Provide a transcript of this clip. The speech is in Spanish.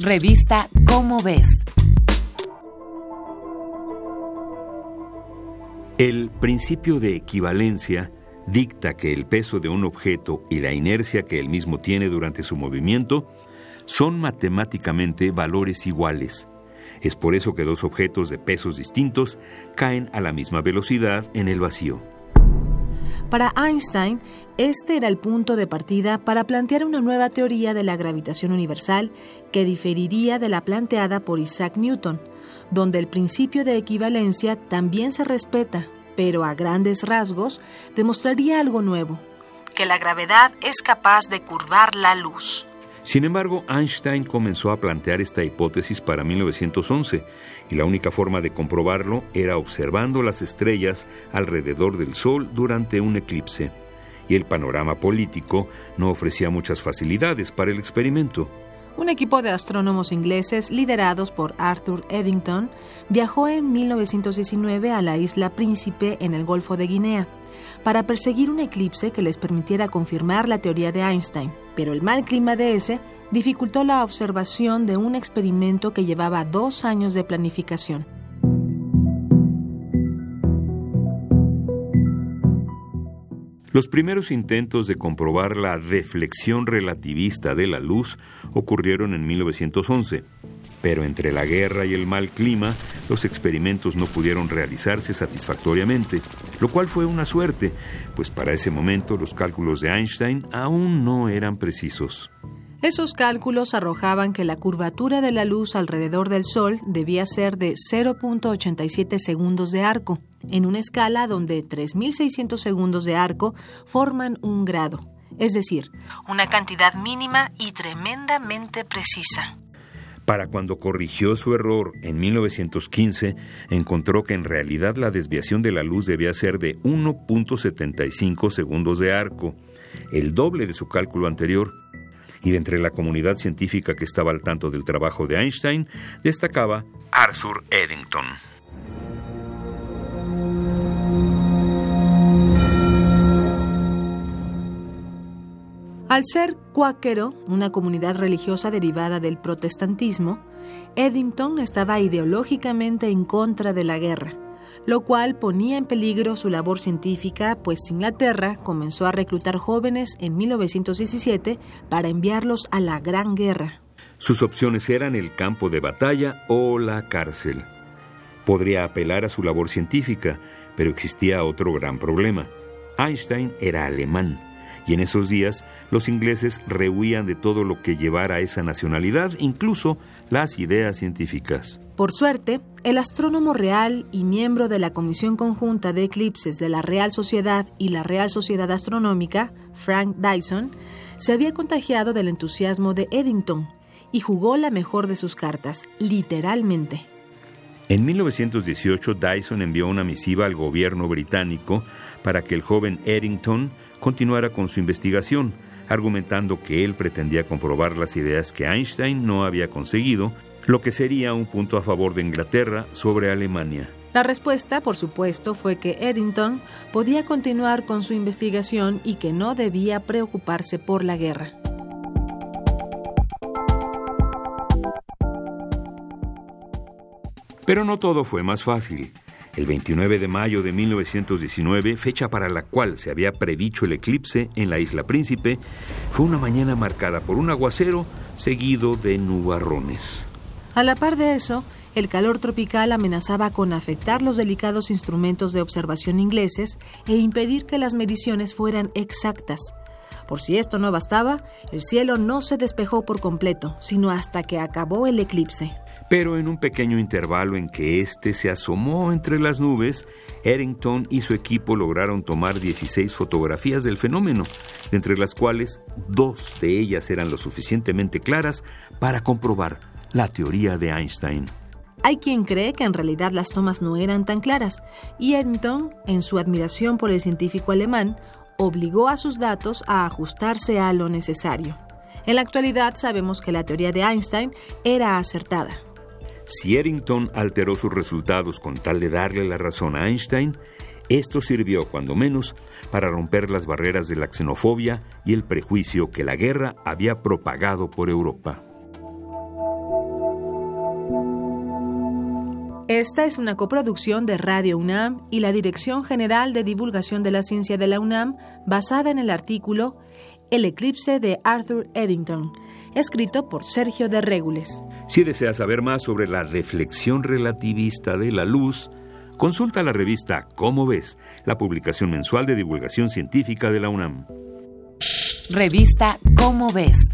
Revista Cómo ves. El principio de equivalencia dicta que el peso de un objeto y la inercia que el mismo tiene durante su movimiento son matemáticamente valores iguales. Es por eso que dos objetos de pesos distintos caen a la misma velocidad en el vacío. Para Einstein, este era el punto de partida para plantear una nueva teoría de la gravitación universal que diferiría de la planteada por Isaac Newton, donde el principio de equivalencia también se respeta, pero a grandes rasgos demostraría algo nuevo, que la gravedad es capaz de curvar la luz. Sin embargo, Einstein comenzó a plantear esta hipótesis para 1911 y la única forma de comprobarlo era observando las estrellas alrededor del Sol durante un eclipse. Y el panorama político no ofrecía muchas facilidades para el experimento. Un equipo de astrónomos ingleses liderados por Arthur Eddington viajó en 1919 a la isla Príncipe en el Golfo de Guinea para perseguir un eclipse que les permitiera confirmar la teoría de Einstein, pero el mal clima de ese dificultó la observación de un experimento que llevaba dos años de planificación. Los primeros intentos de comprobar la reflexión relativista de la luz ocurrieron en 1911, pero entre la guerra y el mal clima, los experimentos no pudieron realizarse satisfactoriamente, lo cual fue una suerte, pues para ese momento los cálculos de Einstein aún no eran precisos. Esos cálculos arrojaban que la curvatura de la luz alrededor del Sol debía ser de 0.87 segundos de arco, en una escala donde 3.600 segundos de arco forman un grado, es decir, una cantidad mínima y tremendamente precisa. Para cuando corrigió su error en 1915, encontró que en realidad la desviación de la luz debía ser de 1.75 segundos de arco, el doble de su cálculo anterior y de entre la comunidad científica que estaba al tanto del trabajo de Einstein, destacaba Arthur Eddington. Al ser cuáquero, una comunidad religiosa derivada del protestantismo, Eddington estaba ideológicamente en contra de la guerra lo cual ponía en peligro su labor científica, pues Inglaterra comenzó a reclutar jóvenes en 1917 para enviarlos a la Gran Guerra. Sus opciones eran el campo de batalla o la cárcel. Podría apelar a su labor científica, pero existía otro gran problema. Einstein era alemán y en esos días los ingleses rehuían de todo lo que llevara a esa nacionalidad, incluso las ideas científicas. Por suerte, el astrónomo real y miembro de la Comisión Conjunta de Eclipses de la Real Sociedad y la Real Sociedad Astronómica, Frank Dyson, se había contagiado del entusiasmo de Eddington y jugó la mejor de sus cartas, literalmente. En 1918, Dyson envió una misiva al gobierno británico para que el joven Eddington continuara con su investigación, argumentando que él pretendía comprobar las ideas que Einstein no había conseguido, lo que sería un punto a favor de Inglaterra sobre Alemania. La respuesta, por supuesto, fue que Eddington podía continuar con su investigación y que no debía preocuparse por la guerra. Pero no todo fue más fácil. El 29 de mayo de 1919, fecha para la cual se había predicho el eclipse en la isla Príncipe, fue una mañana marcada por un aguacero seguido de nubarrones. A la par de eso, el calor tropical amenazaba con afectar los delicados instrumentos de observación ingleses e impedir que las mediciones fueran exactas. Por si esto no bastaba, el cielo no se despejó por completo, sino hasta que acabó el eclipse. Pero en un pequeño intervalo en que éste se asomó entre las nubes, Errington y su equipo lograron tomar 16 fotografías del fenómeno, entre las cuales dos de ellas eran lo suficientemente claras para comprobar la teoría de Einstein. Hay quien cree que en realidad las tomas no eran tan claras, y Errington, en su admiración por el científico alemán, obligó a sus datos a ajustarse a lo necesario. En la actualidad sabemos que la teoría de Einstein era acertada. Si Eddington alteró sus resultados con tal de darle la razón a Einstein, esto sirvió, cuando menos, para romper las barreras de la xenofobia y el prejuicio que la guerra había propagado por Europa. Esta es una coproducción de Radio UNAM y la Dirección General de Divulgación de la Ciencia de la UNAM, basada en el artículo El eclipse de Arthur Eddington escrito por Sergio de Régules. Si deseas saber más sobre la reflexión relativista de la luz, consulta la revista Cómo ves, la publicación mensual de divulgación científica de la UNAM. Revista Cómo ves